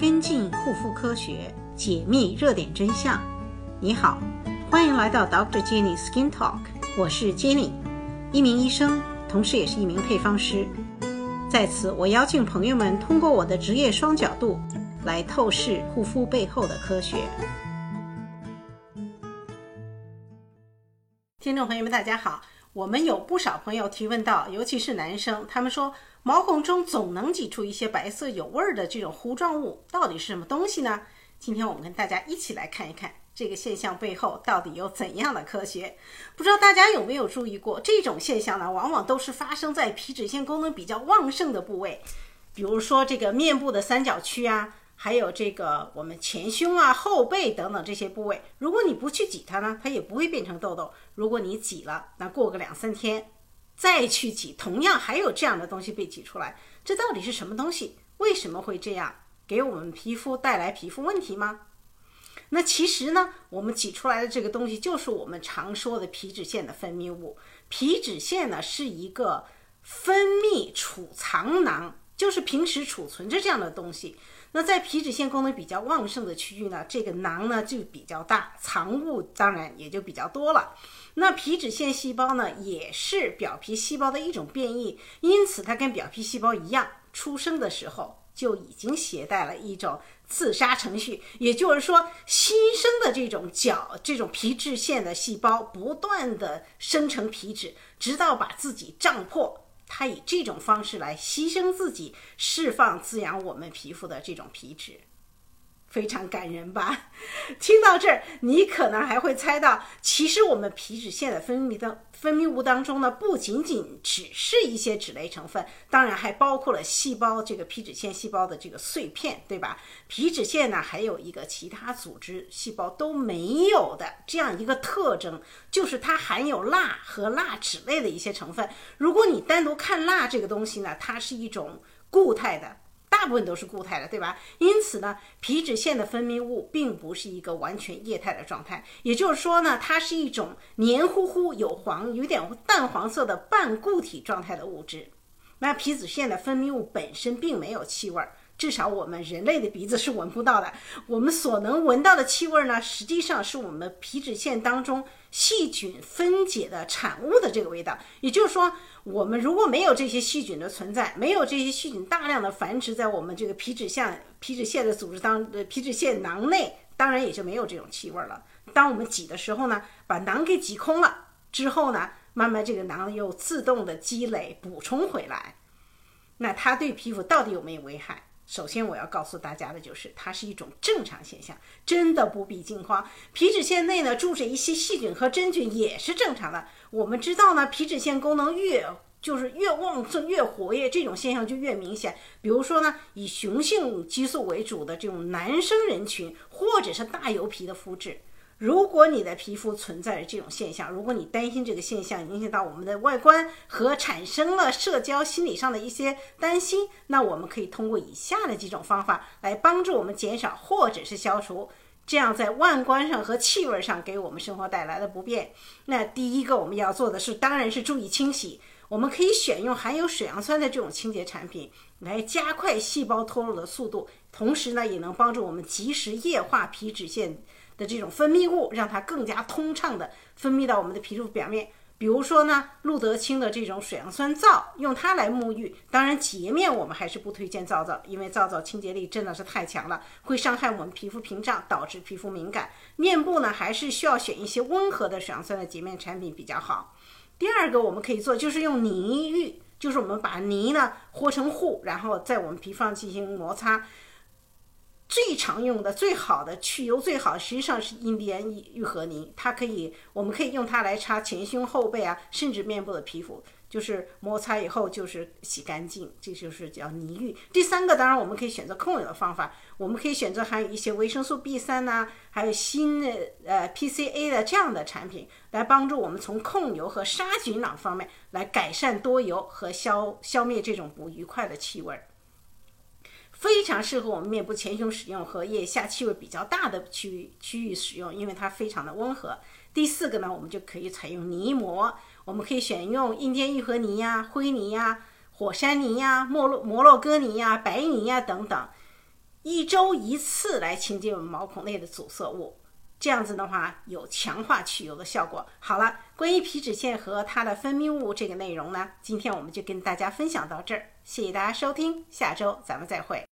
跟进护肤科学，解密热点真相。你好，欢迎来到 Dr. Jenny Skin Talk，我是 Jenny，一名医生，同时也是一名配方师。在此，我邀请朋友们通过我的职业双角度来透视护肤背后的科学。听众朋友们，大家好。我们有不少朋友提问到，尤其是男生，他们说毛孔中总能挤出一些白色有味儿的这种糊状物，到底是什么东西呢？今天我们跟大家一起来看一看这个现象背后到底有怎样的科学。不知道大家有没有注意过，这种现象呢，往往都是发生在皮脂腺功能比较旺盛的部位，比如说这个面部的三角区啊。还有这个我们前胸啊、后背等等这些部位，如果你不去挤它呢，它也不会变成痘痘。如果你挤了，那过个两三天再去挤，同样还有这样的东西被挤出来，这到底是什么东西？为什么会这样？给我们皮肤带来皮肤问题吗？那其实呢，我们挤出来的这个东西就是我们常说的皮脂腺的分泌物。皮脂腺呢是一个分泌储藏囊，就是平时储存着这样的东西。那在皮脂腺功能比较旺盛的区域呢，这个囊呢就比较大，藏物当然也就比较多了。那皮脂腺细胞呢也是表皮细胞的一种变异，因此它跟表皮细胞一样，出生的时候就已经携带了一种自杀程序，也就是说，新生的这种角这种皮脂腺的细胞不断的生成皮脂，直到把自己胀破。它以这种方式来牺牲自己，释放滋养我们皮肤的这种皮脂。非常感人吧？听到这儿，你可能还会猜到，其实我们皮脂腺的分泌的分泌物当中呢，不仅仅只是一些脂类成分，当然还包括了细胞这个皮脂腺细胞的这个碎片，对吧？皮脂腺呢，还有一个其他组织细胞都没有的这样一个特征，就是它含有蜡和蜡脂类的一些成分。如果你单独看蜡这个东西呢，它是一种固态的。大部分都是固态的，对吧？因此呢，皮脂腺的分泌物并不是一个完全液态的状态，也就是说呢，它是一种黏糊糊、有黄、有点淡黄色的半固体状态的物质。那皮脂腺的分泌物本身并没有气味儿。至少我们人类的鼻子是闻不到的，我们所能闻到的气味呢，实际上是我们皮脂腺当中细菌分解的产物的这个味道。也就是说，我们如果没有这些细菌的存在，没有这些细菌大量的繁殖在我们这个皮脂腺皮脂腺的组织当呃皮脂腺囊内，当然也就没有这种气味了。当我们挤的时候呢，把囊给挤空了之后呢，慢慢这个囊又自动的积累补充回来，那它对皮肤到底有没有危害？首先，我要告诉大家的就是，它是一种正常现象，真的不必惊慌。皮脂腺内呢住着一些细菌和真菌也是正常的。我们知道呢，皮脂腺功能越就是越旺盛、越活跃，这种现象就越明显。比如说呢，以雄性激素为主的这种男生人群，或者是大油皮的肤质。如果你的皮肤存在着这种现象，如果你担心这个现象影响到我们的外观和产生了社交心理上的一些担心，那我们可以通过以下的几种方法来帮助我们减少或者是消除这样在外观上和气味上给我们生活带来的不便。那第一个我们要做的是，当然是注意清洗。我们可以选用含有水杨酸的这种清洁产品来加快细胞脱落的速度，同时呢，也能帮助我们及时液化皮脂腺。的这种分泌物，让它更加通畅的分泌到我们的皮肤表面。比如说呢，路德清的这种水杨酸皂，用它来沐浴。当然，洁面我们还是不推荐皂皂，因为皂皂清洁力真的是太强了，会伤害我们皮肤屏障，导致皮肤敏感。面部呢，还是需要选一些温和的水杨酸的洁面产品比较好。第二个，我们可以做就是用泥浴，就是我们把泥呢和成糊，然后在我们皮肤上进行摩擦。最常用的、最好的去油最好，实际上是印第安愈合泥，它可以，我们可以用它来擦前胸、后背啊，甚至面部的皮肤，就是摩擦以后就是洗干净，这就是叫泥浴。第三个，当然我们可以选择控油的方法，我们可以选择含有一些维生素 B 三呐，还有锌的呃 PCA 的这样的产品，来帮助我们从控油和杀菌两方面来改善多油和消消灭这种不愉快的气味儿。非常适合我们面部前胸使用和腋下气味比较大的区域区域使用，因为它非常的温和。第四个呢，我们就可以采用泥膜，我们可以选用印第安愈合泥呀、灰泥呀、火山泥呀、摩洛摩洛哥泥呀、白泥呀等等。一周一次来清洁我们毛孔内的阻塞物。这样子的话，有强化去油的效果。好了，关于皮脂腺和它的分泌物这个内容呢，今天我们就跟大家分享到这儿。谢谢大家收听，下周咱们再会。